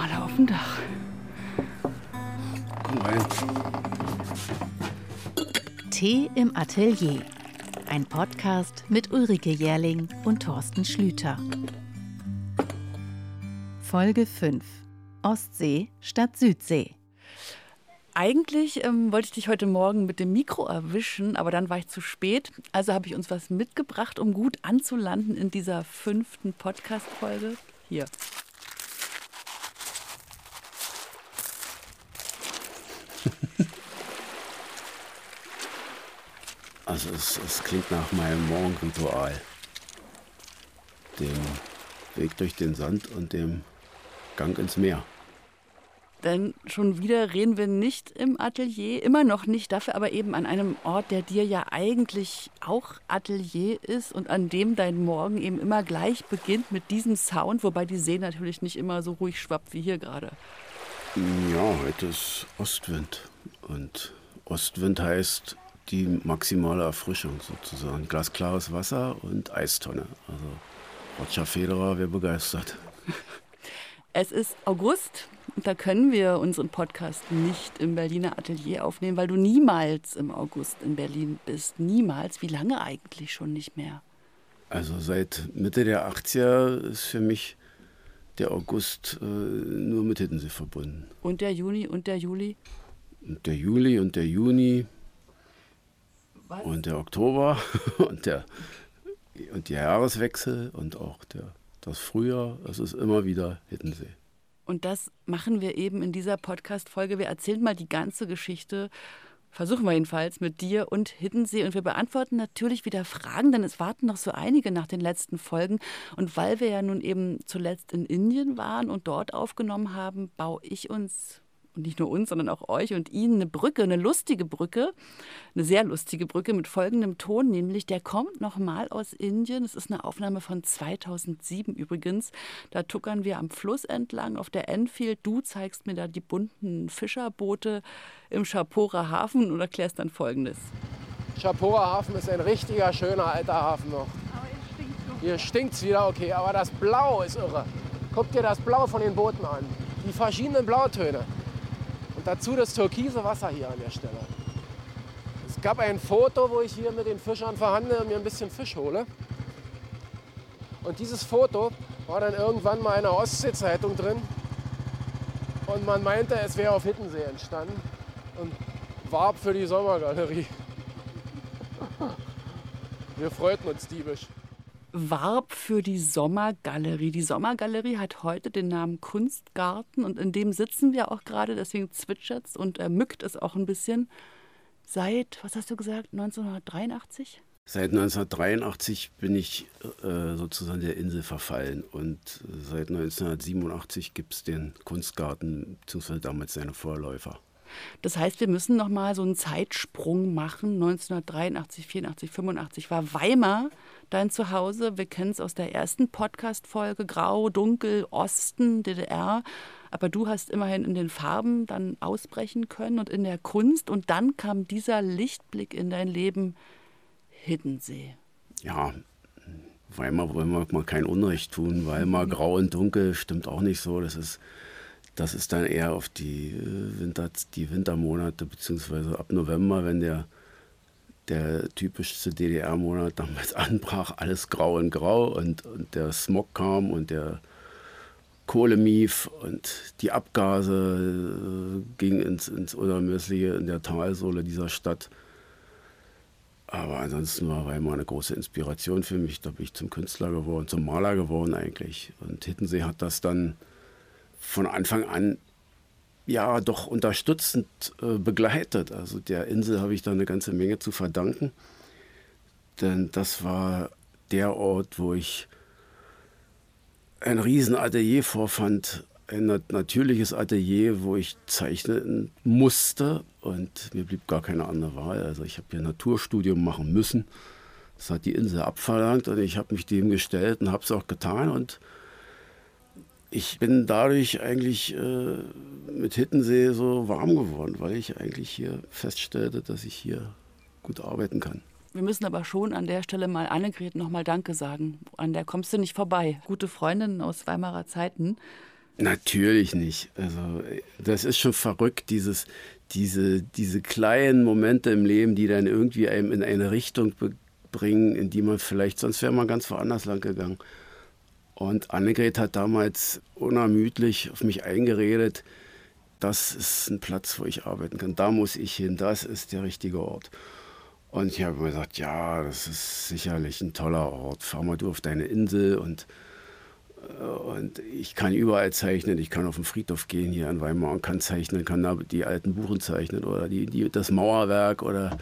mal auf dem Dach. Komm rein. Tee im Atelier. Ein Podcast mit Ulrike Jährling und Thorsten Schlüter. Folge 5. Ostsee statt Südsee. Eigentlich ähm, wollte ich dich heute Morgen mit dem Mikro erwischen, aber dann war ich zu spät. Also habe ich uns was mitgebracht, um gut anzulanden in dieser fünften Podcast-Folge. Hier. Also es, es klingt nach meinem Morgenritual. Dem Weg durch den Sand und dem Gang ins Meer. Denn schon wieder reden wir nicht im Atelier, immer noch nicht, dafür aber eben an einem Ort, der dir ja eigentlich auch Atelier ist und an dem dein Morgen eben immer gleich beginnt mit diesem Sound, wobei die See natürlich nicht immer so ruhig schwappt wie hier gerade. Ja, heute ist Ostwind. Und Ostwind heißt die maximale Erfrischung sozusagen. Glasklares Wasser und Eistonne. Also Roger Federer wäre begeistert. Es ist August und da können wir unseren Podcast nicht im Berliner Atelier aufnehmen, weil du niemals im August in Berlin bist. Niemals. Wie lange eigentlich schon nicht mehr? Also seit Mitte der 80er ist für mich der August äh, nur mit Hiddensee verbunden. Und der Juni und der Juli? Und der Juli und der Juni Was? und der Oktober und der, und der Jahreswechsel und auch der, das Frühjahr, das ist immer wieder Hiddensee. Und das machen wir eben in dieser Podcast-Folge. Wir erzählen mal die ganze Geschichte, versuchen wir jedenfalls, mit dir und Hiddensee. Und wir beantworten natürlich wieder Fragen, denn es warten noch so einige nach den letzten Folgen. Und weil wir ja nun eben zuletzt in Indien waren und dort aufgenommen haben, baue ich uns und nicht nur uns, sondern auch euch und Ihnen eine Brücke, eine lustige Brücke, eine sehr lustige Brücke mit folgendem Ton, nämlich der kommt nochmal aus Indien. Es ist eine Aufnahme von 2007 übrigens. Da tuckern wir am Fluss entlang auf der Enfield. Du zeigst mir da die bunten Fischerboote im Chapora Hafen und erklärst dann Folgendes. Chapora Hafen ist ein richtiger, schöner alter Hafen noch. Hier stinkt's wieder, okay, aber das Blau ist irre. Guck dir das Blau von den Booten an. Die verschiedenen Blautöne. Und dazu das türkise Wasser hier an der Stelle. Es gab ein Foto, wo ich hier mit den Fischern verhandle und mir ein bisschen Fisch hole. Und dieses Foto war dann irgendwann mal in der Ostsee-Zeitung drin. Und man meinte, es wäre auf Hittensee entstanden und warb für die Sommergalerie. Wir freuten uns diebisch. Warb für die Sommergalerie. Die Sommergalerie hat heute den Namen Kunstgarten und in dem sitzen wir auch gerade, deswegen zwitschert es und äh, mückt es auch ein bisschen. Seit, was hast du gesagt, 1983? Seit 1983 bin ich äh, sozusagen der Insel verfallen und seit 1987 gibt es den Kunstgarten, beziehungsweise damals seine Vorläufer. Das heißt, wir müssen noch mal so einen Zeitsprung machen. 1983, 84, 85 war Weimar dein Zuhause. Wir kennen es aus der ersten Podcast-Folge. Grau, Dunkel, Osten, DDR. Aber du hast immerhin in den Farben dann ausbrechen können und in der Kunst. Und dann kam dieser Lichtblick in dein Leben, Hiddensee. Ja, Weimar wollen wir mal kein Unrecht tun. Weimar grau und dunkel stimmt auch nicht so. Das ist, das ist dann eher auf die, äh, Winter, die Wintermonate, beziehungsweise ab November, wenn der, der typischste DDR-Monat damals anbrach, alles grau und grau und, und der Smog kam und der Kohlemief und die Abgase äh, gingen ins, ins Unermessliche in der Talsohle dieser Stadt. Aber ansonsten war Weimar eine große Inspiration für mich. Da bin ich zum Künstler geworden, zum Maler geworden eigentlich. Und Hittensee hat das dann von Anfang an ja doch unterstützend äh, begleitet. Also der Insel habe ich da eine ganze Menge zu verdanken. Denn das war der Ort, wo ich ein Riesenatelier vorfand, ein nat natürliches Atelier, wo ich zeichnen musste und mir blieb gar keine andere Wahl. Also ich habe hier ein Naturstudium machen müssen. Das hat die Insel abverlangt und ich habe mich dem gestellt und habe es auch getan und ich bin dadurch eigentlich äh, mit Hittensee so warm geworden, weil ich eigentlich hier feststellte, dass ich hier gut arbeiten kann. Wir müssen aber schon an der Stelle mal Annegret nochmal Danke sagen. An der kommst du nicht vorbei. Gute Freundin aus Weimarer Zeiten. Natürlich nicht. Also das ist schon verrückt, dieses, diese, diese kleinen Momente im Leben, die dann irgendwie einem in eine Richtung bringen, in die man vielleicht, sonst wäre man ganz woanders lang gegangen. Und Annegret hat damals unermüdlich auf mich eingeredet, das ist ein Platz, wo ich arbeiten kann. Da muss ich hin, das ist der richtige Ort. Und ich habe mir gesagt, ja, das ist sicherlich ein toller Ort. Fahr mal du auf deine Insel und, äh, und ich kann überall zeichnen. Ich kann auf den Friedhof gehen hier in Weimar und kann zeichnen, kann da die alten Buchen zeichnen oder die, die, das Mauerwerk oder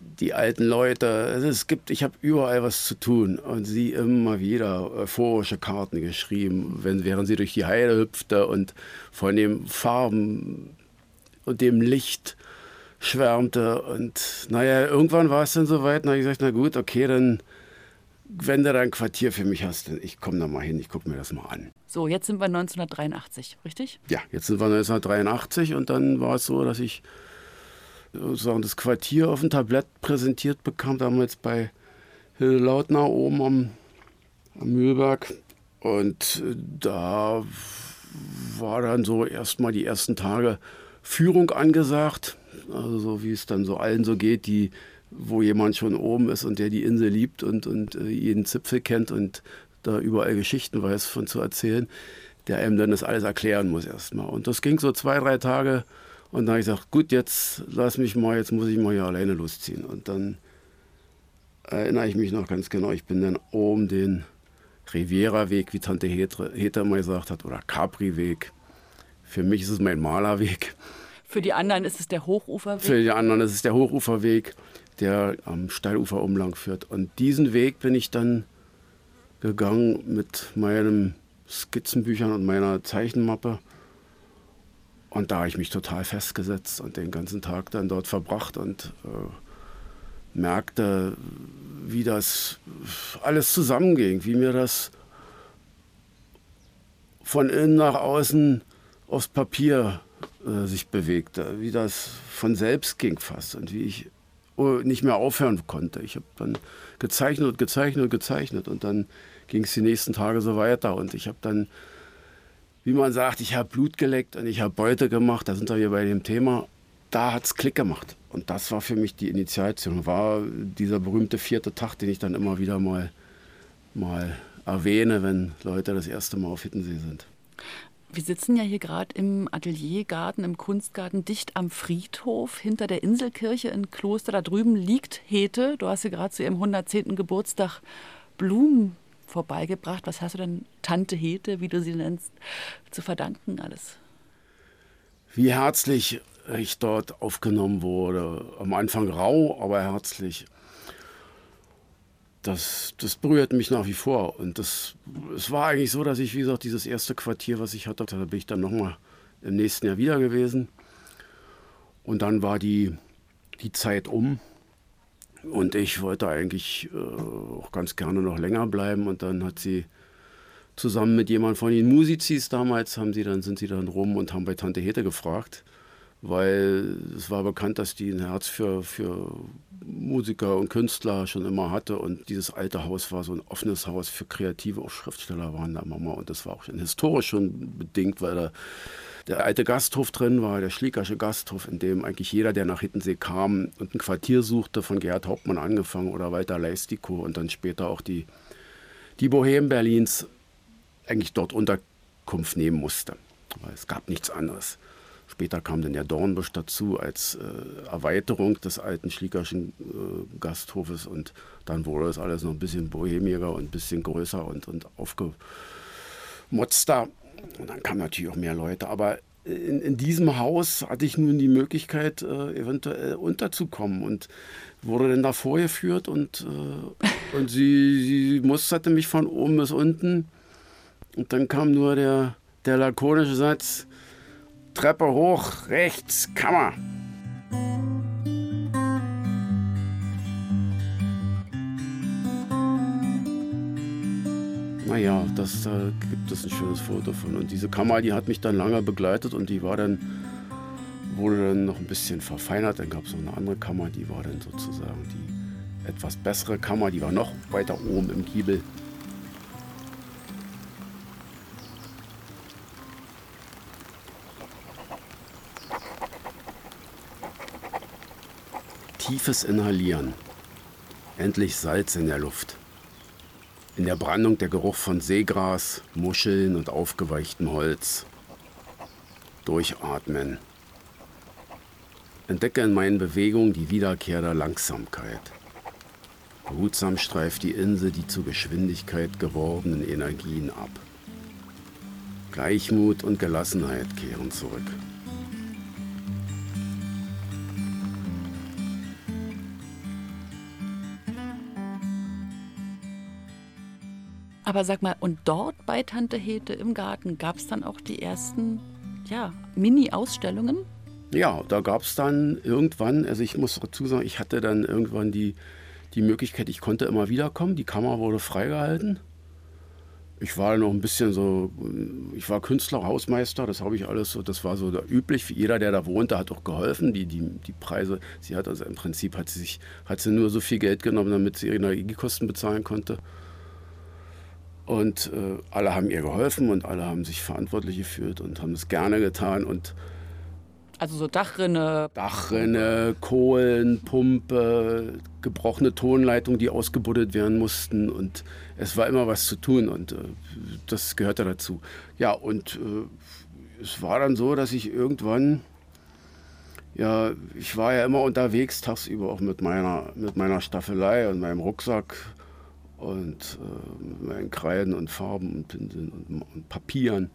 die alten Leute. Es gibt, ich habe überall was zu tun. Und sie immer wieder euphorische Karten geschrieben, wenn, während sie durch die Heide hüpfte und von den Farben und dem Licht schwärmte. Und naja, irgendwann war es dann soweit, und habe ich gesagt, na gut, okay, dann, wenn du da ein Quartier für mich hast, dann ich komme da mal hin, ich gucke mir das mal an. So, jetzt sind wir 1983, richtig? Ja, jetzt sind wir 1983 und dann war es so, dass ich sozusagen das Quartier auf dem Tablett präsentiert bekam, damals bei Hilde Lautner oben am, am Mühlberg. Und äh, da war dann so erstmal die ersten Tage Führung angesagt. Also so wie es dann so allen so geht, die, wo jemand schon oben ist und der die Insel liebt und, und äh, jeden Zipfel kennt und da überall Geschichten weiß von zu erzählen, der einem dann das alles erklären muss erstmal. Und das ging so zwei, drei Tage. Und dann habe ich gesagt, gut, jetzt lass mich mal, jetzt muss ich mal hier alleine losziehen. Und dann erinnere ich mich noch ganz genau, ich bin dann oben den Riviera-Weg, wie Tante Heter mal gesagt hat, oder Capri-Weg. Für mich ist es mein Malerweg. Für die anderen ist es der Hochuferweg? Für die anderen ist es der Hochuferweg, der am Steilufer umlang führt. Und diesen Weg bin ich dann gegangen mit meinen Skizzenbüchern und meiner Zeichenmappe. Und da habe ich mich total festgesetzt und den ganzen Tag dann dort verbracht und äh, merkte, wie das alles zusammenging, wie mir das von innen nach außen aufs Papier äh, sich bewegte, wie das von selbst ging fast und wie ich oh, nicht mehr aufhören konnte. Ich habe dann gezeichnet und gezeichnet und gezeichnet und dann ging es die nächsten Tage so weiter und ich habe dann, wie man sagt, ich habe Blut geleckt und ich habe Beute gemacht, da sind wir hier bei dem Thema, da hat es Klick gemacht und das war für mich die Initiation, war dieser berühmte vierte Tag, den ich dann immer wieder mal, mal erwähne, wenn Leute das erste Mal auf Hittensee sind. Wir sitzen ja hier gerade im Ateliergarten, im Kunstgarten, dicht am Friedhof, hinter der Inselkirche in Kloster. Da drüben liegt Hete. Du hast ja gerade zu ihrem 110. Geburtstag Blumen vorbeigebracht. Was hast du denn Tante Hete, wie du sie nennst, zu verdanken alles? Wie herzlich ich dort aufgenommen wurde. Am Anfang rau, aber herzlich das, das berührt mich nach wie vor. Und das, es war eigentlich so, dass ich, wie gesagt, dieses erste Quartier, was ich hatte, da bin ich dann nochmal im nächsten Jahr wieder gewesen. Und dann war die, die Zeit um. Und ich wollte eigentlich äh, auch ganz gerne noch länger bleiben. Und dann hat sie zusammen mit jemandem von den Musizis damals, haben sie dann, sind sie dann rum und haben bei Tante Hete gefragt weil es war bekannt, dass die ein Herz für, für Musiker und Künstler schon immer hatte. Und dieses alte Haus war so ein offenes Haus für Kreative, auch Schriftsteller waren da Mama. Und das war auch historisch schon bedingt, weil da der alte Gasthof drin war, der Schliekersche Gasthof, in dem eigentlich jeder, der nach Hittensee kam und ein Quartier suchte, von Gerhard Hauptmann angefangen oder Walter Leistikow und dann später auch die, die Bohemen Berlins eigentlich dort Unterkunft nehmen musste. Weil es gab nichts anderes. Später kam dann der Dornbusch dazu als äh, Erweiterung des alten Schliekerschen äh, Gasthofes und dann wurde das alles noch ein bisschen bohemiger und ein bisschen größer und, und aufgemotzter. Und dann kamen natürlich auch mehr Leute. Aber in, in diesem Haus hatte ich nun die Möglichkeit, äh, eventuell unterzukommen und wurde dann da vorgeführt und, äh, und sie, sie musterte mich von oben bis unten. Und dann kam nur der, der lakonische Satz, Treppe hoch, rechts, Kammer. ja, das, da gibt es ein schönes Foto von. Und diese Kammer, die hat mich dann lange begleitet und die war dann, wurde dann noch ein bisschen verfeinert. Dann gab es noch eine andere Kammer, die war dann sozusagen die etwas bessere Kammer, die war noch weiter oben im Giebel. Tiefes Inhalieren. Endlich Salz in der Luft. In der Brandung der Geruch von Seegras, Muscheln und aufgeweichtem Holz. Durchatmen. Entdecke in meinen Bewegungen die Wiederkehr der Langsamkeit. Behutsam streift die Insel die zur Geschwindigkeit gewordenen Energien ab. Gleichmut und Gelassenheit kehren zurück. Aber sag mal, und dort bei Tante Hete im Garten gab es dann auch die ersten ja, Mini-Ausstellungen? Ja, da gab es dann irgendwann, also ich muss dazu sagen, ich hatte dann irgendwann die, die Möglichkeit, ich konnte immer wiederkommen, die Kamera wurde freigehalten. Ich war noch ein bisschen so, ich war Künstler, Hausmeister, das habe ich alles so, das war so da üblich. Jeder, der da wohnte, hat auch geholfen. Die, die, die Preise, sie hat also im Prinzip hat sie sich, hat sie nur so viel Geld genommen, damit sie ihre Energiekosten bezahlen konnte. Und äh, alle haben ihr geholfen und alle haben sich verantwortlich gefühlt und haben es gerne getan. Und also so Dachrinne. Dachrinne, Kohlen, Pumpe, gebrochene Tonleitungen, die ausgebuddelt werden mussten. Und es war immer was zu tun und äh, das gehörte dazu. Ja, und äh, es war dann so, dass ich irgendwann, ja, ich war ja immer unterwegs, tagsüber auch mit meiner, mit meiner Staffelei und meinem Rucksack und äh, meinen Kreiden und Farben und Pinseln und, und, Papieren.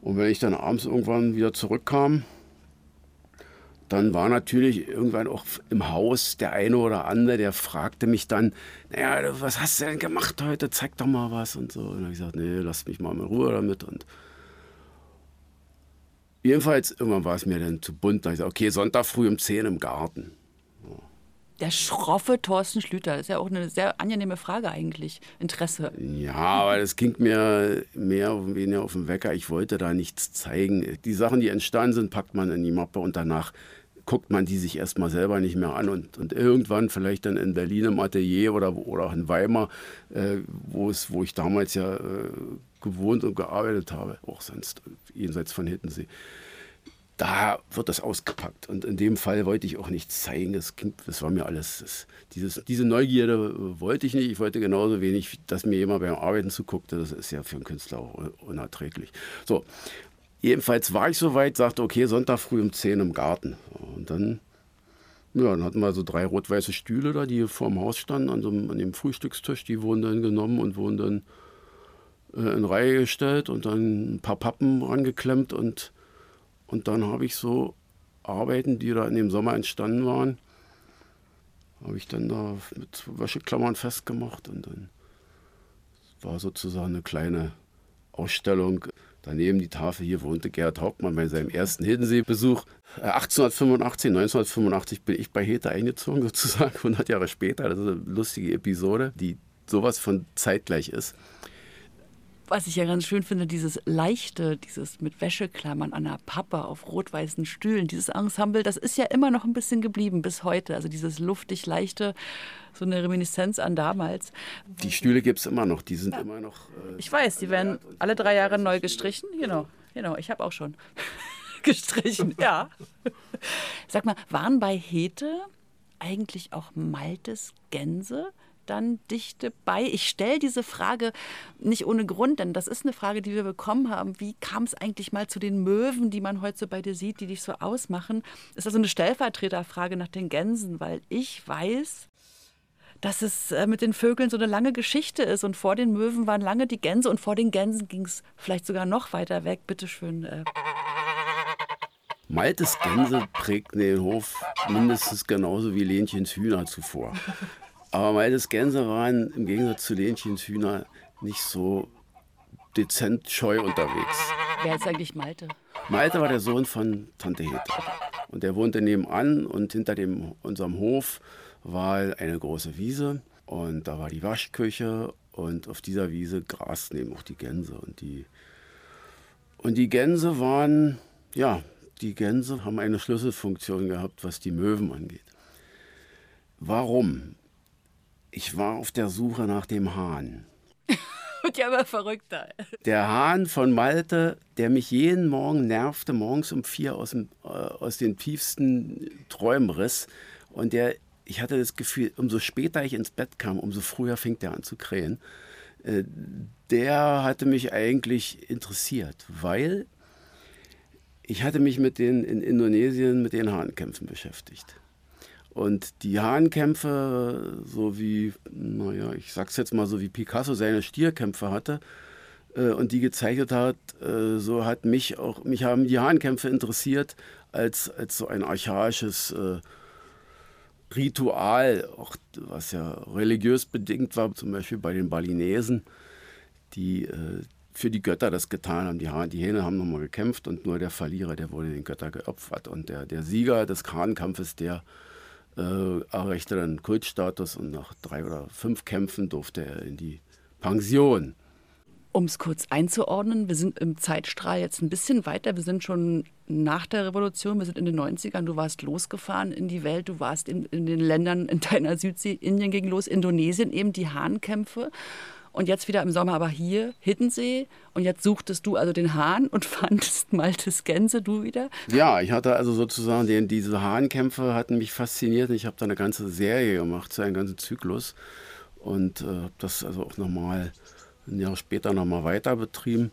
Und wenn ich dann abends irgendwann wieder zurückkam, dann war natürlich irgendwann auch im Haus der eine oder andere, der fragte mich dann, naja, was hast du denn gemacht heute? Zeig doch mal was und so. Und dann habe ich gesagt, nee, lass mich mal in Ruhe damit. Und jedenfalls, irgendwann war es mir dann zu bunt. Da habe ich gesagt, okay, Sonntag früh um 10 im Garten der schroffe Thorsten Schlüter. Das ist ja auch eine sehr angenehme Frage eigentlich. Interesse. Ja, aber das ging mir mehr oder weniger auf den Wecker. Ich wollte da nichts zeigen. Die Sachen, die entstanden sind, packt man in die Mappe und danach guckt man die sich erstmal selber nicht mehr an und, und irgendwann vielleicht dann in Berlin im Atelier oder, oder auch in Weimar, äh, wo, es, wo ich damals ja äh, gewohnt und gearbeitet habe, auch sonst jenseits von Hittensee da wird das ausgepackt. Und in dem Fall wollte ich auch nichts zeigen. Das, das war mir alles. Das, dieses, diese Neugierde wollte ich nicht. Ich wollte genauso wenig, dass mir jemand beim Arbeiten zuguckte. Das ist ja für einen Künstler auch unerträglich. So, jedenfalls war ich soweit, sagte, okay, Sonntag früh um 10 im Garten. Und dann, ja, dann hatten wir so drei rot-weiße Stühle da, die vor dem Haus standen, an, so an dem Frühstückstisch. Die wurden dann genommen und wurden dann äh, in Reihe gestellt und dann ein paar Pappen angeklemmt und und dann habe ich so Arbeiten, die da in dem Sommer entstanden waren, habe ich dann da mit Wäscheklammern festgemacht und dann war sozusagen eine kleine Ausstellung. Daneben die Tafel hier wohnte Gerhard Hauptmann bei seinem ersten Hiddensee-Besuch. 1885, äh, 1985 bin ich bei Hete eingezogen sozusagen, 100 Jahre später. Das ist eine lustige Episode, die sowas von zeitgleich ist was ich ja ganz schön finde, dieses leichte, dieses mit Wäscheklammern an der Pappe auf rot-weißen Stühlen, dieses Ensemble, das ist ja immer noch ein bisschen geblieben bis heute. Also dieses luftig leichte, so eine Reminiszenz an damals. Die Stühle gibt es immer noch, die sind ja. immer noch. Äh, ich weiß, die werden alle drei Jahre neu gestrichen. Genau, genau, ich habe auch schon gestrichen, ja. Sag mal, waren bei Hete eigentlich auch Maltes Gänse? Dann dichte bei? Ich stelle diese Frage nicht ohne Grund, denn das ist eine Frage, die wir bekommen haben. Wie kam es eigentlich mal zu den Möwen, die man heute so bei dir sieht, die dich so ausmachen? Ist also eine Stellvertreterfrage nach den Gänsen, weil ich weiß, dass es äh, mit den Vögeln so eine lange Geschichte ist. Und vor den Möwen waren lange die Gänse und vor den Gänsen ging es vielleicht sogar noch weiter weg. Bitte schön. Äh. Maltes Gänse prägten den Hof mindestens genauso wie Lenchens Hühner zuvor. Aber Maltes Gänse waren im Gegensatz zu Lenchens Hühner nicht so dezent scheu unterwegs. Wer ist eigentlich Malte? Malte war der Sohn von Tante Hete. Und der wohnte nebenan und hinter dem, unserem Hof war eine große Wiese und da war die Waschküche und auf dieser Wiese grasten eben auch die Gänse. Und die, und die Gänse waren, ja, die Gänse haben eine Schlüsselfunktion gehabt, was die Möwen angeht. Warum? Ich war auf der Suche nach dem Hahn. Und ja, aber verrückter. Der Hahn von Malte, der mich jeden Morgen nervte, morgens um vier aus, dem, äh, aus den tiefsten Träumen riss Und der, ich hatte das Gefühl, umso später ich ins Bett kam, umso früher fing der an zu krähen. Äh, der hatte mich eigentlich interessiert, weil ich hatte mich mit den in Indonesien mit den Hahnkämpfen beschäftigt. Und die Hahnkämpfe, so wie, naja, ich sag's jetzt mal so wie Picasso seine Stierkämpfe hatte äh, und die gezeichnet hat, äh, so hat mich auch, mich haben die Hahnkämpfe interessiert als, als so ein archaisches äh, Ritual, auch was ja religiös bedingt war, zum Beispiel bei den Balinesen, die äh, für die Götter das getan haben. Die, die Hähne haben nochmal gekämpft und nur der Verlierer, der wurde den Göttern geopfert. Und der, der Sieger des Hahnkampfes, der äh, erreichte dann Kultstatus und nach drei oder fünf Kämpfen durfte er in die Pension. Um es kurz einzuordnen, wir sind im Zeitstrahl jetzt ein bisschen weiter. Wir sind schon nach der Revolution, wir sind in den 90ern. Du warst losgefahren in die Welt, du warst in, in den Ländern in deiner Südsee, Indien ging los, Indonesien eben die Hahnkämpfe. Und jetzt wieder im Sommer aber hier, Hiddensee. Und jetzt suchtest du also den Hahn und fandest Maltes Gänse, du wieder? Ja, ich hatte also sozusagen den, diese Hahnkämpfe hatten mich fasziniert. Ich habe da eine ganze Serie gemacht, so einen ganzen Zyklus. Und äh, habe das also auch nochmal ein Jahr später nochmal weiter betrieben.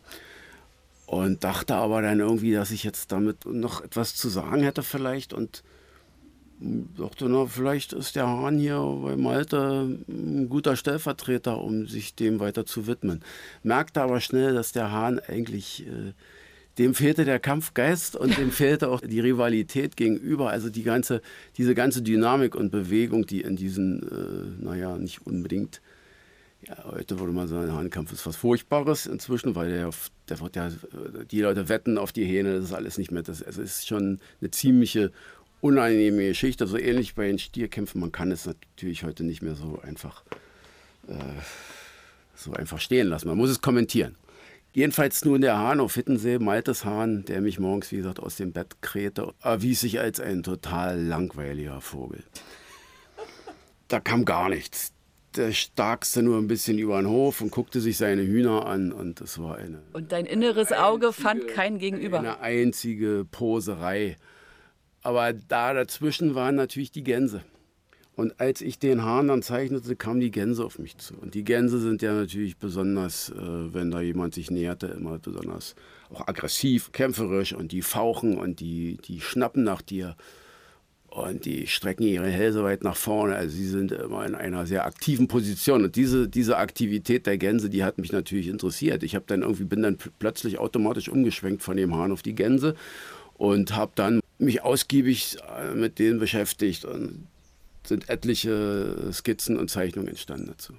Und dachte aber dann irgendwie, dass ich jetzt damit noch etwas zu sagen hätte vielleicht. Und dachte, na, vielleicht ist der Hahn hier bei Malte ein guter Stellvertreter, um sich dem weiter zu widmen. Merkte aber schnell, dass der Hahn eigentlich, äh, dem fehlte der Kampfgeist und dem fehlte auch die Rivalität gegenüber. Also die ganze, diese ganze Dynamik und Bewegung, die in diesen, äh, naja, nicht unbedingt, ja, heute würde man sagen, Hahnkampf ist was Furchtbares inzwischen, weil der, der wird ja, die Leute wetten auf die Hähne, das ist alles nicht mehr, das, es ist schon eine ziemliche unangenehme Geschichte, so ähnlich bei den Stierkämpfen. Man kann es natürlich heute nicht mehr so einfach, äh, so einfach stehen lassen. Man muss es kommentieren. Jedenfalls nun der Hahn auf Hittensee, Maltes Hahn, der mich morgens, wie gesagt, aus dem Bett krähte, erwies sich als ein total langweiliger Vogel. Da kam gar nichts. Der starkste nur ein bisschen über den Hof und guckte sich seine Hühner an und es war eine. Und dein inneres Auge einzige, fand kein Gegenüber. Eine einzige Poserei. Aber da dazwischen waren natürlich die Gänse. Und als ich den Hahn dann zeichnete, kamen die Gänse auf mich zu. Und die Gänse sind ja natürlich besonders, äh, wenn da jemand sich näherte, immer besonders auch aggressiv, kämpferisch und die fauchen und die, die schnappen nach dir und die strecken ihre Hälse weit nach vorne. Also sie sind immer in einer sehr aktiven Position. Und diese, diese Aktivität der Gänse, die hat mich natürlich interessiert. Ich dann irgendwie bin dann plötzlich automatisch umgeschwenkt von dem Hahn auf die Gänse und habe dann mich ausgiebig äh, mit denen beschäftigt und sind etliche Skizzen und Zeichnungen entstanden dazu.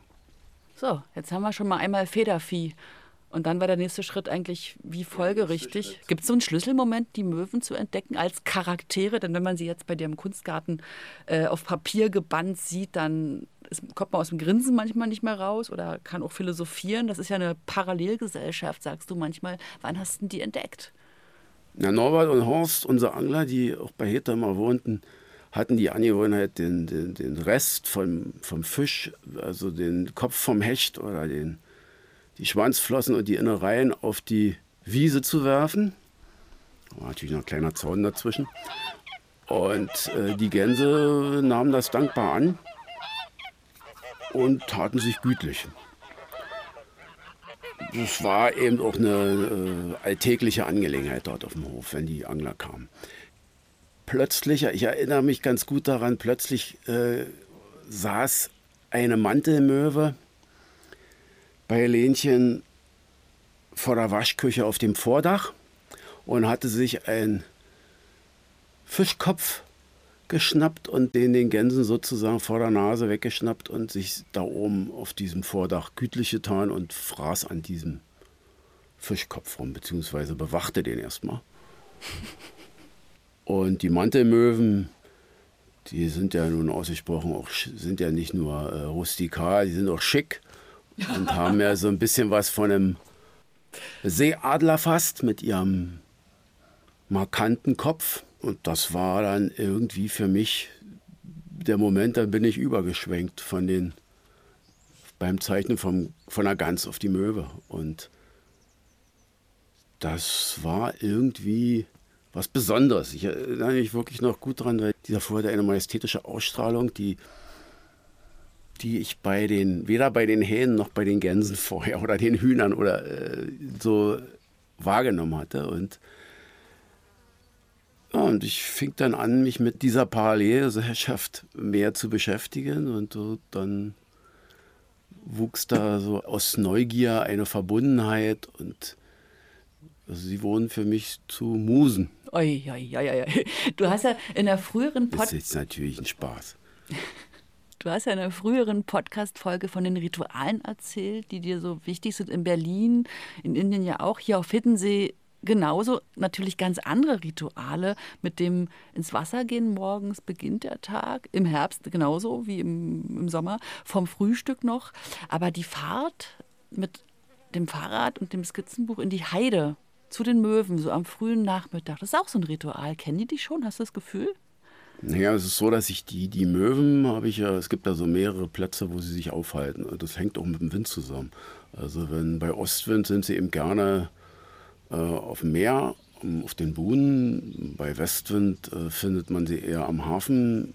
So, jetzt haben wir schon mal einmal Federvieh. Und dann war der nächste Schritt eigentlich wie folgerichtig. Gibt es so einen Schlüsselmoment, die Möwen zu entdecken als Charaktere? Denn wenn man sie jetzt bei dir im Kunstgarten äh, auf Papier gebannt sieht, dann ist, kommt man aus dem Grinsen manchmal nicht mehr raus oder kann auch philosophieren. Das ist ja eine Parallelgesellschaft, sagst du manchmal. Wann hast du die entdeckt? Ja, Norbert und Horst, unsere Angler, die auch bei Heta immer wohnten, hatten die Angewohnheit, den, den, den Rest vom, vom Fisch, also den Kopf vom Hecht oder den, die Schwanzflossen und die Innereien auf die Wiese zu werfen. Da war natürlich noch ein kleiner Zaun dazwischen. Und äh, die Gänse nahmen das dankbar an und taten sich gütlich das war eben auch eine äh, alltägliche Angelegenheit dort auf dem Hof, wenn die Angler kamen. Plötzlich, ich erinnere mich ganz gut daran, plötzlich äh, saß eine Mantelmöwe bei Lenchen vor der Waschküche auf dem Vordach und hatte sich ein Fischkopf geschnappt und den den Gänsen sozusagen vor der Nase weggeschnappt und sich da oben auf diesem Vordach gütlich getan und fraß an diesem Fischkopf rum, beziehungsweise bewachte den erstmal. Und die Mantelmöwen, die sind ja nun ausgesprochen auch, sind ja nicht nur äh, rustikal, die sind auch schick und haben ja so ein bisschen was von einem Seeadler fast mit ihrem markanten Kopf und das war dann irgendwie für mich der Moment, da bin ich übergeschwenkt von den, beim Zeichnen vom, von der Gans auf die Möwe. Und das war irgendwie was Besonderes. Ich erinnere mich wirklich noch gut dran, weil dieser Vogel eine majestätische Ausstrahlung, die, die ich bei den, weder bei den Hähnen noch bei den Gänsen vorher oder den Hühnern oder äh, so wahrgenommen hatte. Und, ja, und ich fing dann an, mich mit dieser Parallelgesellschaft mehr zu beschäftigen und so dann wuchs da so aus Neugier eine Verbundenheit und also sie wurden für mich zu Musen. Oi, oi, oi, oi. Du hast ja in der früheren Podcast. Das ist natürlich ein Spaß. Du hast ja in einer früheren Podcast-Folge von den Ritualen erzählt, die dir so wichtig sind in Berlin, in Indien ja auch, hier auf Hiddensee genauso. Natürlich ganz andere Rituale. Mit dem ins Wasser gehen morgens beginnt der Tag, im Herbst genauso wie im, im Sommer, vom Frühstück noch. Aber die Fahrt mit dem Fahrrad und dem Skizzenbuch in die Heide zu den Möwen, so am frühen Nachmittag. Das ist auch so ein Ritual. Kennen die dich schon? Hast du das Gefühl? Naja, es ist so, dass ich die, die Möwen habe ich ja, es gibt da so mehrere Plätze, wo sie sich aufhalten. Das hängt auch mit dem Wind zusammen. Also wenn bei Ostwind sind sie eben gerne auf dem Meer, auf den Buhnen. Bei Westwind äh, findet man sie eher am Hafen,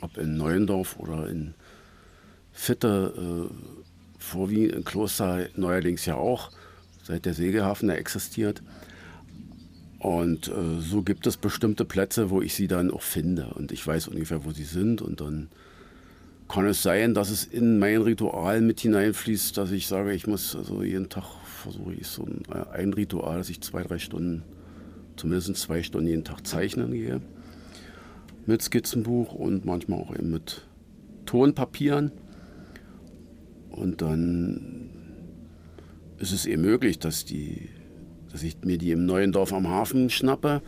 ob in Neuendorf oder in Fitte, äh, vorwiegend in Kloster neuerdings ja auch seit der Segelhafen da existiert. Und äh, so gibt es bestimmte Plätze, wo ich sie dann auch finde. Und ich weiß ungefähr, wo sie sind. Und dann kann es sein, dass es in mein Ritual mit hineinfließt, dass ich sage, ich muss also jeden Tag versuche ich so ein, äh, ein Ritual, dass ich zwei, drei Stunden, zumindest zwei Stunden jeden Tag zeichnen gehe. Mit Skizzenbuch und manchmal auch eben mit Tonpapieren. Und dann ist es eben möglich, dass, die, dass ich mir die im neuen Dorf am Hafen schnappe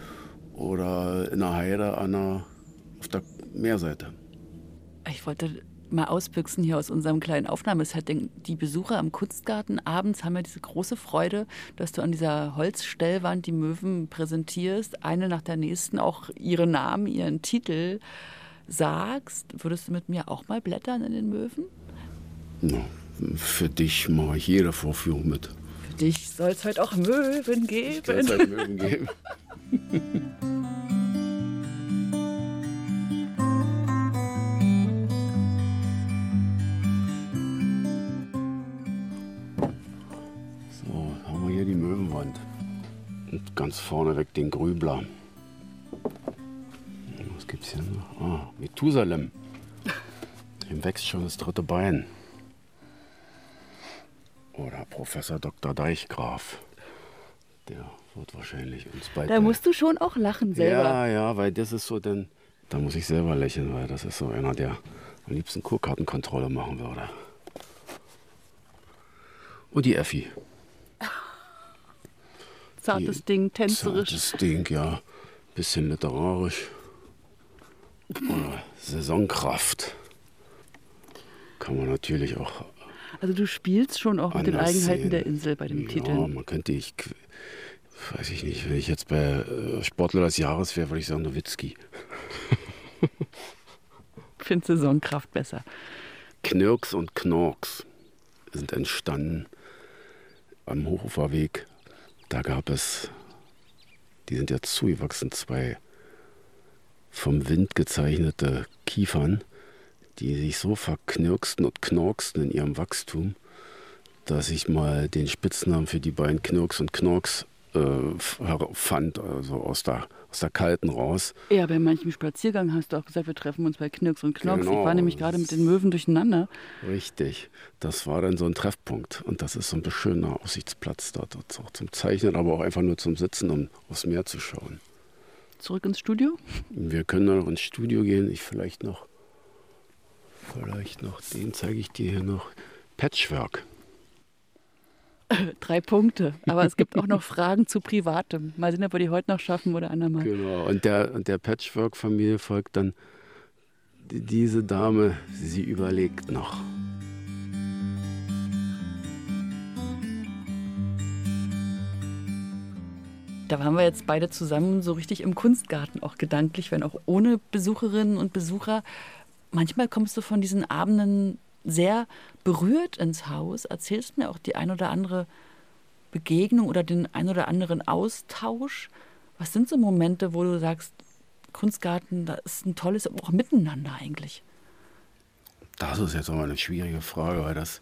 oder in der Heide an der, auf der Meerseite. Ich wollte mal ausbüchsen hier aus unserem kleinen Aufnahmesetting. Die Besucher am Kunstgarten abends haben ja diese große Freude, dass du an dieser Holzstellwand die Möwen präsentierst, eine nach der nächsten auch ihre Namen, ihren Titel sagst. Würdest du mit mir auch mal blättern in den Möwen? No, für dich mache ich jede Vorführung mit. Für dich soll es heute auch Möwen geben. Soll es halt Möwen geben. Und ganz vorneweg den Grübler. Was gibt's hier noch? Ah, Methusalem. Ihm wächst schon das dritte Bein. Oder Professor Dr. Deichgraf. Der wird wahrscheinlich uns bald. Da musst du schon auch lachen selber. Ja, ja, weil das ist so, denn da muss ich selber lächeln, weil das ist so einer, der am liebsten Kurkartenkontrolle machen würde. Und die Effi. Zartes Ding, tänzerisch. Zartes Ding, ja. Bisschen literarisch. Oder Saisonkraft. Kann man natürlich auch also du spielst schon auch mit den Eigenheiten sehen. der Insel bei dem ja, Titel. Ja, man könnte, ich weiß ich nicht, wenn ich jetzt bei äh, Sportler des Jahres wäre, würde ich sagen Nowitzki. Finde Saisonkraft besser. Knirks und Knorks sind entstanden am Hochuferweg. Da gab es, die sind jetzt zugewachsen, zwei vom Wind gezeichnete Kiefern die sich so verknirksten und knorksten in ihrem Wachstum, dass ich mal den Spitznamen für die beiden Knirks und Knorks äh, fand, also aus der, aus der Kalten raus. Ja, bei manchem Spaziergang hast du auch gesagt, wir treffen uns bei Knirks und Knorks. Genau, ich war nämlich gerade mit den Möwen durcheinander. Richtig, das war dann so ein Treffpunkt. Und das ist so ein schöner Aussichtsplatz dort, auch zum Zeichnen, aber auch einfach nur zum Sitzen, um aufs Meer zu schauen. Zurück ins Studio? Wir können noch ins Studio gehen, ich vielleicht noch Vielleicht noch, den zeige ich dir hier noch. Patchwork. Drei Punkte. Aber es gibt auch noch Fragen zu Privatem. Mal sehen, ob wir die heute noch schaffen oder andermal. Genau. Und der, und der Patchwork-Familie folgt dann diese Dame. Sie überlegt noch. Da waren wir jetzt beide zusammen so richtig im Kunstgarten, auch gedanklich, wenn auch ohne Besucherinnen und Besucher manchmal kommst du von diesen Abenden sehr berührt ins Haus, erzählst mir auch die ein oder andere Begegnung oder den ein oder anderen Austausch. Was sind so Momente, wo du sagst, Kunstgarten, da ist ein tolles, aber auch Miteinander eigentlich? Das ist jetzt aber eine schwierige Frage, weil das,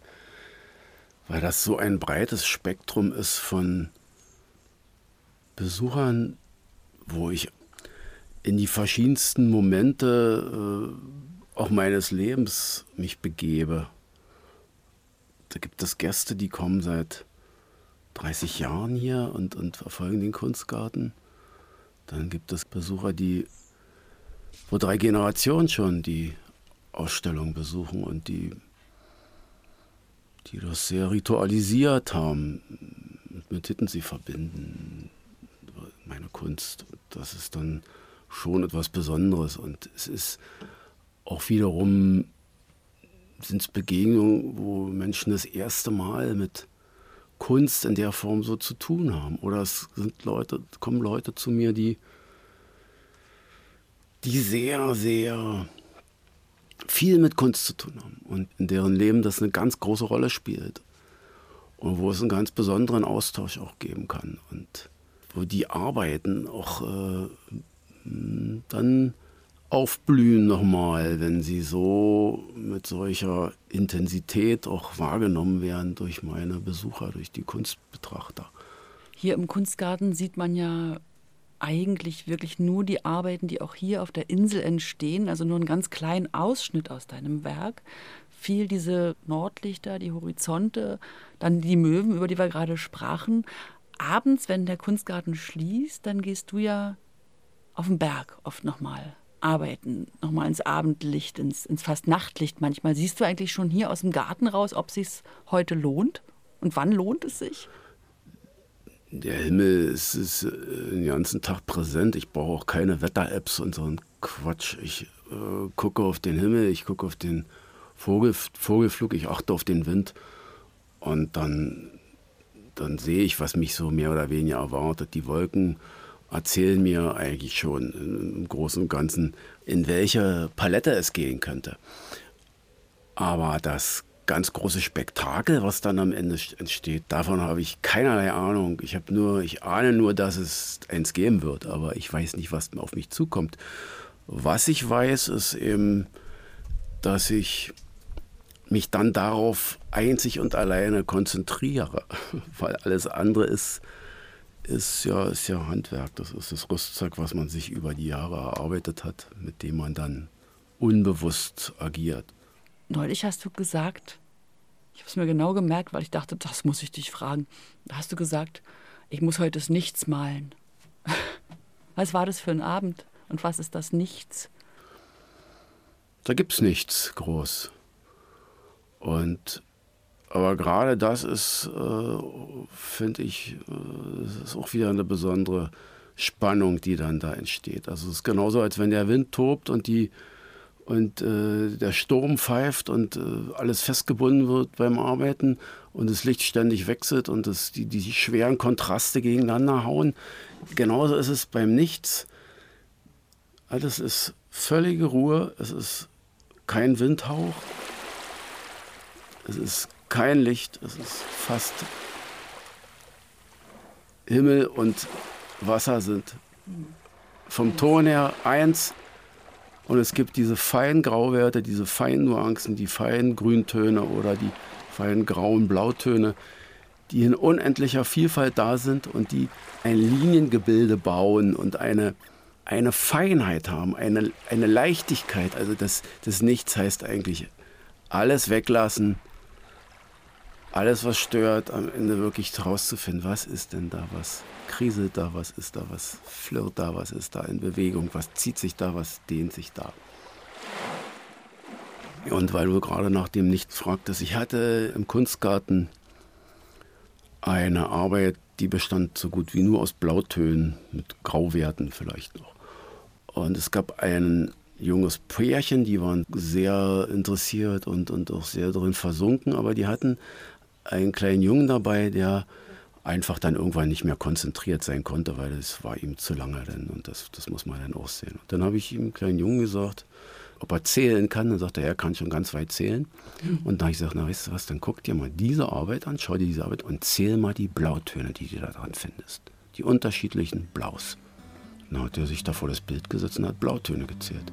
weil das so ein breites Spektrum ist von Besuchern, wo ich in die verschiedensten Momente äh, auch meines Lebens mich begebe. Da gibt es Gäste, die kommen seit 30 Jahren hier und, und verfolgen den Kunstgarten. Dann gibt es Besucher, die vor drei Generationen schon die Ausstellung besuchen und die, die das sehr ritualisiert haben, mit Hitten verbinden, meine Kunst. Das ist dann schon etwas Besonderes und es ist auch wiederum sind es Begegnungen, wo Menschen das erste Mal mit Kunst in der Form so zu tun haben. Oder es sind Leute, kommen Leute zu mir, die, die sehr, sehr viel mit Kunst zu tun haben und in deren Leben das eine ganz große Rolle spielt. Und wo es einen ganz besonderen Austausch auch geben kann. Und wo die Arbeiten auch äh, dann aufblühen nochmal, wenn sie so mit solcher Intensität auch wahrgenommen werden durch meine Besucher, durch die Kunstbetrachter. Hier im Kunstgarten sieht man ja eigentlich wirklich nur die Arbeiten, die auch hier auf der Insel entstehen, also nur einen ganz kleinen Ausschnitt aus deinem Werk. Viel diese Nordlichter, die Horizonte, dann die Möwen, über die wir gerade sprachen. Abends, wenn der Kunstgarten schließt, dann gehst du ja auf den Berg oft nochmal arbeiten, nochmal ins Abendlicht, ins, ins fast Nachtlicht manchmal. Siehst du eigentlich schon hier aus dem Garten raus, ob es sich heute lohnt? Und wann lohnt es sich? Der Himmel ist, ist äh, den ganzen Tag präsent. Ich brauche auch keine Wetter-Apps und so ein Quatsch. Ich äh, gucke auf den Himmel, ich gucke auf den Vogel, Vogelflug, ich achte auf den Wind und dann, dann sehe ich, was mich so mehr oder weniger erwartet. Die Wolken erzählen mir eigentlich schon im Großen und Ganzen, in welche Palette es gehen könnte. Aber das ganz große Spektakel, was dann am Ende entsteht, davon habe ich keinerlei Ahnung. Ich habe nur, ich ahne nur, dass es eins geben wird, aber ich weiß nicht, was auf mich zukommt. Was ich weiß, ist eben, dass ich mich dann darauf einzig und alleine konzentriere, weil alles andere ist ist ja, ist ja Handwerk. Das ist das Rüstzeug, was man sich über die Jahre erarbeitet hat, mit dem man dann unbewusst agiert. Neulich hast du gesagt, ich habe es mir genau gemerkt, weil ich dachte, das muss ich dich fragen. Da hast du gesagt, ich muss heute das Nichts malen. Was war das für ein Abend und was ist das Nichts? Da gibt es nichts groß. Und aber gerade das ist, äh, finde ich, äh, ist auch wieder eine besondere Spannung, die dann da entsteht. Also es ist genauso, als wenn der Wind tobt und die und äh, der Sturm pfeift und äh, alles festgebunden wird beim Arbeiten und das Licht ständig wechselt und das, die, die schweren Kontraste gegeneinander hauen. Genauso ist es beim Nichts. Alles ist völlige Ruhe, es ist kein Windhauch, es ist kein Licht, es ist fast Himmel und Wasser sind vom Ton her eins. Und es gibt diese feinen Grauwerte, diese feinen Nuancen, die feinen Grüntöne oder die feinen grauen Blautöne, die in unendlicher Vielfalt da sind und die ein Liniengebilde bauen und eine, eine Feinheit haben, eine, eine Leichtigkeit. Also das, das Nichts heißt eigentlich alles weglassen, alles, was stört, am Ende wirklich herauszufinden, was ist denn da, was kriselt da, was ist da, was flirrt da, was ist da in Bewegung, was zieht sich da, was dehnt sich da. Und weil du gerade nach dem Nichts fragtest, ich hatte im Kunstgarten eine Arbeit, die bestand so gut wie nur aus Blautönen mit Grauwerten vielleicht noch. Und es gab ein junges Pärchen, die waren sehr interessiert und, und auch sehr darin versunken, aber die hatten einen kleinen Jungen dabei, der einfach dann irgendwann nicht mehr konzentriert sein konnte, weil es war ihm zu lange dann und das, das muss man dann auch sehen. Und dann habe ich ihm, kleinen Jungen, gesagt, ob er zählen kann. Dann sagte er, er kann schon ganz weit zählen. Mhm. Und dann habe ich gesagt, na weißt du was, dann guck dir mal diese Arbeit an, schau dir diese Arbeit und zähl mal die Blautöne, die du da dran findest. Die unterschiedlichen Blaus. Dann hat er sich da vor das Bild gesetzt und hat Blautöne gezählt.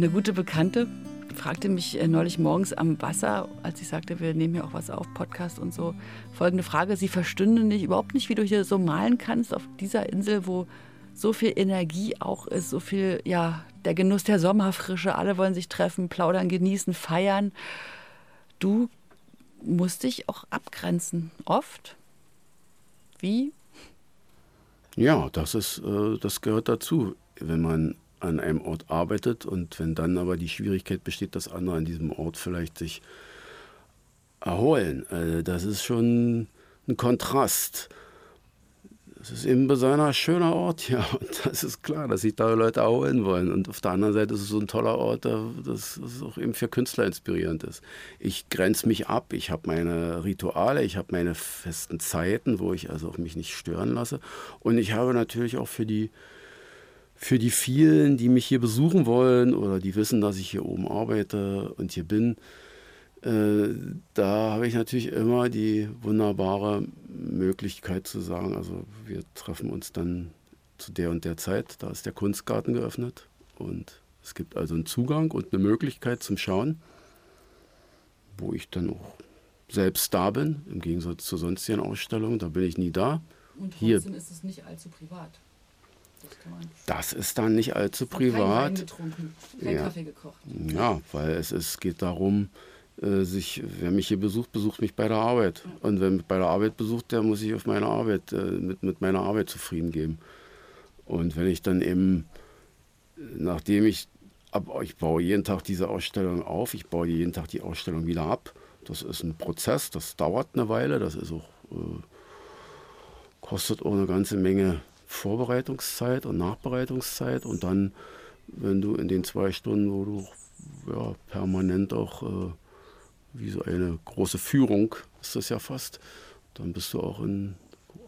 Eine gute Bekannte fragte mich äh, neulich morgens am Wasser, als ich sagte, wir nehmen ja auch was auf, Podcast und so, folgende Frage. Sie verstünde nicht, überhaupt nicht, wie du hier so malen kannst auf dieser Insel, wo so viel Energie auch ist, so viel, ja, der Genuss der Sommerfrische, alle wollen sich treffen, plaudern, genießen, feiern. Du musst dich auch abgrenzen, oft. Wie? Ja, das ist, äh, das gehört dazu, wenn man an einem Ort arbeitet und wenn dann aber die Schwierigkeit besteht, dass andere an diesem Ort vielleicht sich erholen. Also das ist schon ein Kontrast. Es ist eben besonders schöner Ort, ja. Und das ist klar, dass sich da Leute erholen wollen. Und auf der anderen Seite ist es so ein toller Ort, dass es auch eben für Künstler inspirierend ist. Ich grenze mich ab, ich habe meine Rituale, ich habe meine festen Zeiten, wo ich also auch mich nicht stören lasse. Und ich habe natürlich auch für die für die vielen, die mich hier besuchen wollen oder die wissen, dass ich hier oben arbeite und hier bin, äh, da habe ich natürlich immer die wunderbare Möglichkeit zu sagen, also wir treffen uns dann zu der und der Zeit, da ist der Kunstgarten geöffnet und es gibt also einen Zugang und eine Möglichkeit zum Schauen, wo ich dann auch selbst da bin, im Gegensatz zur sonstigen Ausstellung, da bin ich nie da. Und trotzdem Hier. ist es nicht allzu privat. Das ist dann nicht allzu privat. Kein ja. Kaffee gekocht. Ja, weil es ist, geht darum, äh, sich, wer mich hier besucht, besucht mich bei der Arbeit. Und wer mich bei der Arbeit besucht, der muss sich auf meine Arbeit, äh, mit, mit meiner Arbeit zufrieden geben. Und wenn ich dann eben, nachdem ich, ab, ich baue jeden Tag diese Ausstellung auf, ich baue jeden Tag die Ausstellung wieder ab. Das ist ein Prozess, das dauert eine Weile, das ist auch, äh, kostet auch eine ganze Menge Vorbereitungszeit und Nachbereitungszeit und dann, wenn du in den zwei Stunden, wo du ja, permanent auch äh, wie so eine große Führung ist das ja fast, dann bist du auch in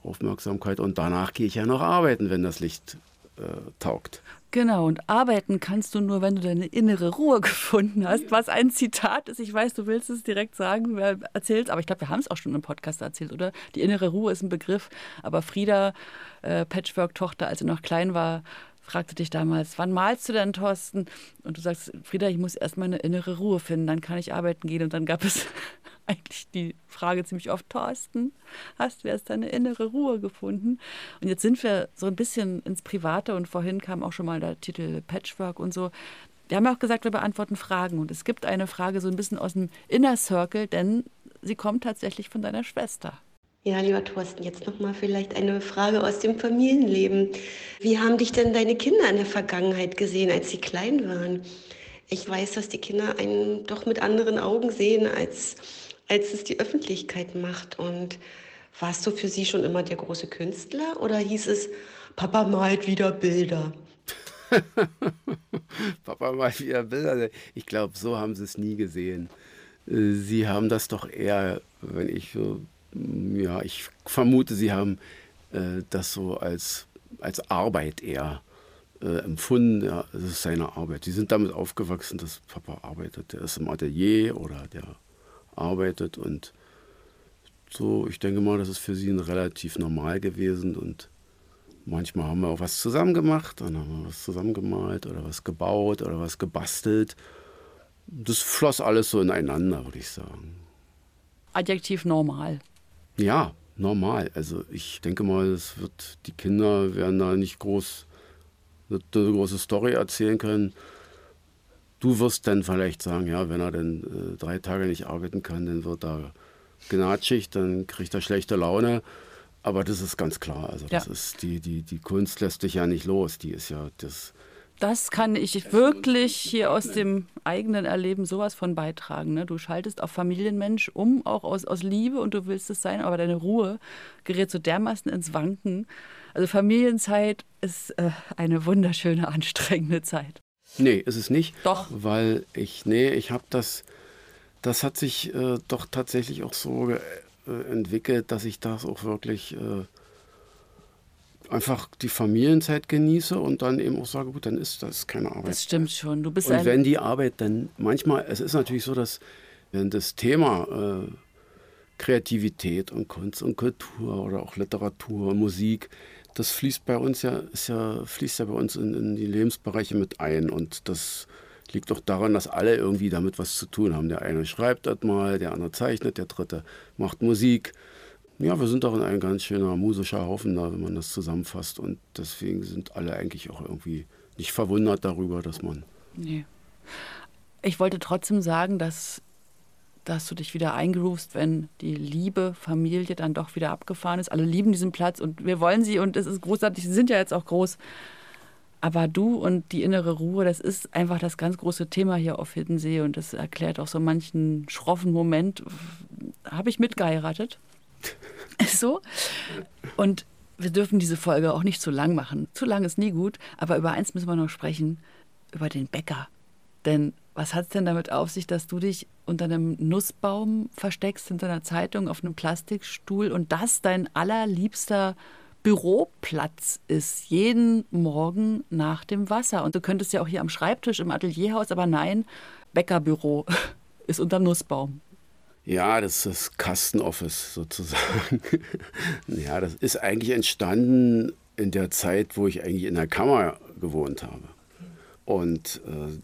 Aufmerksamkeit und danach gehe ich ja noch arbeiten, wenn das Licht äh, taugt. Genau, und arbeiten kannst du nur, wenn du deine innere Ruhe gefunden hast, was ein Zitat ist. Ich weiß, du willst es direkt sagen, erzählst, aber ich glaube, wir haben es auch schon im Podcast erzählt, oder? Die innere Ruhe ist ein Begriff, aber Frieda, äh, Patchwork-Tochter, als sie noch klein war, fragte dich damals, wann malst du denn, Thorsten? Und du sagst, Frieda, ich muss erst mal eine innere Ruhe finden, dann kann ich arbeiten gehen. Und dann gab es eigentlich die Frage ziemlich oft, Thorsten, hast du erst deine innere Ruhe gefunden? Und jetzt sind wir so ein bisschen ins Private und vorhin kam auch schon mal der Titel Patchwork und so. Wir haben ja auch gesagt, wir beantworten Fragen. Und es gibt eine Frage so ein bisschen aus dem Inner Circle, denn sie kommt tatsächlich von deiner Schwester. Ja, lieber Thorsten, jetzt nochmal vielleicht eine Frage aus dem Familienleben. Wie haben dich denn deine Kinder in der Vergangenheit gesehen, als sie klein waren? Ich weiß, dass die Kinder einen doch mit anderen Augen sehen, als, als es die Öffentlichkeit macht. Und warst du für sie schon immer der große Künstler oder hieß es, Papa malt wieder Bilder? Papa malt wieder Bilder. Ich glaube, so haben sie es nie gesehen. Äh, sie haben das doch eher, wenn ich so ja, ich vermute, Sie haben äh, das so als, als Arbeit eher äh, empfunden. Ja, es ist seine Arbeit. Sie sind damit aufgewachsen, dass Papa arbeitet. Der ist im Atelier oder der arbeitet und so, ich denke mal, das ist für sie relativ normal gewesen und manchmal haben wir auch was zusammen gemacht, dann haben wir was zusammen gemalt oder was gebaut oder was gebastelt. Das floss alles so ineinander, würde ich sagen. Adjektiv normal. Ja, normal. Also ich denke mal, es wird, die Kinder werden da nicht groß eine große Story erzählen können. Du wirst dann vielleicht sagen, ja, wenn er dann äh, drei Tage nicht arbeiten kann, dann wird er gnatschig, dann kriegt er schlechte Laune. Aber das ist ganz klar. Also das ja. ist die, die, die Kunst lässt dich ja nicht los. Die ist ja das das kann ich wirklich hier aus dem eigenen Erleben sowas von beitragen. Ne? Du schaltest auf Familienmensch um, auch aus, aus Liebe und du willst es sein, aber deine Ruhe gerät so dermaßen ins Wanken. Also Familienzeit ist äh, eine wunderschöne, anstrengende Zeit. Nee, ist es nicht. Doch. Weil ich, nee, ich habe das, das hat sich äh, doch tatsächlich auch so äh, entwickelt, dass ich das auch wirklich äh, einfach die Familienzeit genieße und dann eben auch sage, gut, dann ist das keine Arbeit. Das stimmt schon. Du bist und wenn die Arbeit dann manchmal, es ist natürlich so, dass wenn das Thema äh, Kreativität und Kunst und Kultur oder auch Literatur, Musik, das fließt bei uns ja, ja, fließt ja bei uns in, in die Lebensbereiche mit ein. Und das liegt doch daran, dass alle irgendwie damit was zu tun haben. Der eine schreibt das mal, der andere zeichnet, der dritte macht Musik. Ja, wir sind doch ein ganz schöner musischer Haufen da, wenn man das zusammenfasst. Und deswegen sind alle eigentlich auch irgendwie nicht verwundert darüber, dass man. Nee. Ich wollte trotzdem sagen, dass, dass du dich wieder eingerufst, wenn die liebe Familie dann doch wieder abgefahren ist. Alle lieben diesen Platz und wir wollen sie und es ist großartig. Sie sind ja jetzt auch groß. Aber du und die innere Ruhe, das ist einfach das ganz große Thema hier auf Hiddensee und das erklärt auch so manchen schroffen Moment. Habe ich mitgeheiratet? So. Und wir dürfen diese Folge auch nicht zu lang machen. Zu lang ist nie gut, aber über eins müssen wir noch sprechen, über den Bäcker. Denn was hat es denn damit auf sich, dass du dich unter einem Nussbaum versteckst, hinter einer Zeitung, auf einem Plastikstuhl und das dein allerliebster Büroplatz ist, jeden Morgen nach dem Wasser. Und du könntest ja auch hier am Schreibtisch im Atelierhaus, aber nein, Bäckerbüro ist unterm Nussbaum. Ja, das ist das Kastenoffice sozusagen. ja, das ist eigentlich entstanden in der Zeit, wo ich eigentlich in der Kammer gewohnt habe. Und äh,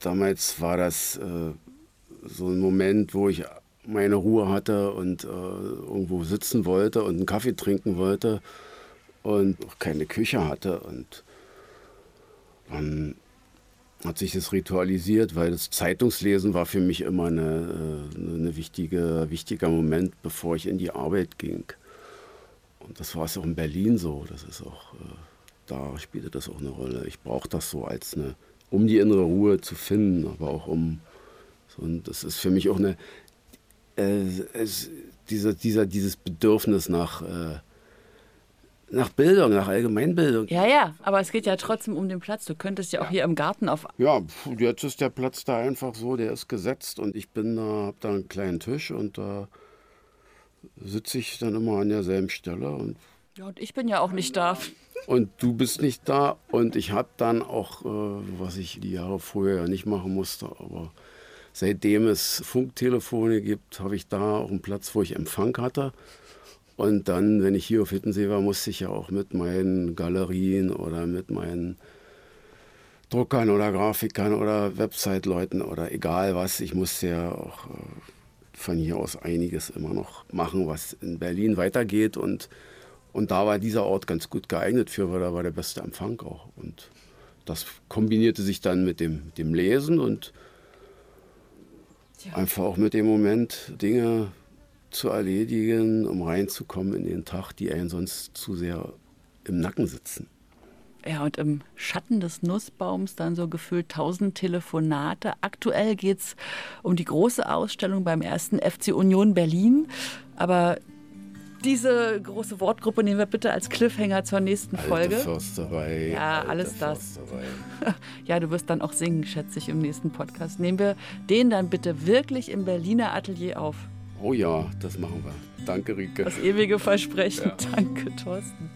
damals war das äh, so ein Moment, wo ich meine Ruhe hatte und äh, irgendwo sitzen wollte und einen Kaffee trinken wollte und auch keine Küche hatte. Und dann hat sich das ritualisiert, weil das Zeitungslesen war für mich immer eine, äh, eine wichtige, wichtiger Moment, bevor ich in die Arbeit ging. Und das war es auch in Berlin so. Das ist auch, äh, da spielte das auch eine Rolle. Ich brauche das so als eine, um die innere Ruhe zu finden, aber auch um, so, und das ist für mich auch eine, äh, es, dieser, dieser, dieses Bedürfnis nach, äh, nach Bildung, nach Allgemeinbildung. Ja, ja, aber es geht ja trotzdem um den Platz. Du könntest ja auch hier im Garten auf. Ja, jetzt ist der Platz da einfach so, der ist gesetzt und ich bin da, habe da einen kleinen Tisch und da sitze ich dann immer an derselben Stelle und. Ja, und ich bin ja auch nicht da. Und du bist nicht da und ich habe dann auch, äh, was ich die Jahre vorher ja nicht machen musste, aber seitdem es Funktelefone gibt, habe ich da auch einen Platz, wo ich Empfang hatte. Und dann, wenn ich hier auf Hittensee war, musste ich ja auch mit meinen Galerien oder mit meinen Druckern oder Grafikern oder Website-Leuten oder egal was, ich musste ja auch äh, von hier aus einiges immer noch machen, was in Berlin weitergeht. Und, und da war dieser Ort ganz gut geeignet für, weil da war der beste Empfang auch. Und das kombinierte sich dann mit dem, dem Lesen und ja. einfach auch mit dem Moment, Dinge zu erledigen, um reinzukommen in den Tag, die einen sonst zu sehr im Nacken sitzen. Ja, und im Schatten des Nussbaums dann so gefühlt tausend Telefonate. Aktuell geht es um die große Ausstellung beim ersten FC Union Berlin. Aber diese große Wortgruppe nehmen wir bitte als Cliffhanger zur nächsten alte Folge. Försterei, ja, alles das. ja, du wirst dann auch singen, schätze ich, im nächsten Podcast. Nehmen wir den dann bitte wirklich im Berliner Atelier auf. Oh ja, das machen wir. Danke, Rike. Das ewige Versprechen. Ja. Danke, Thorsten.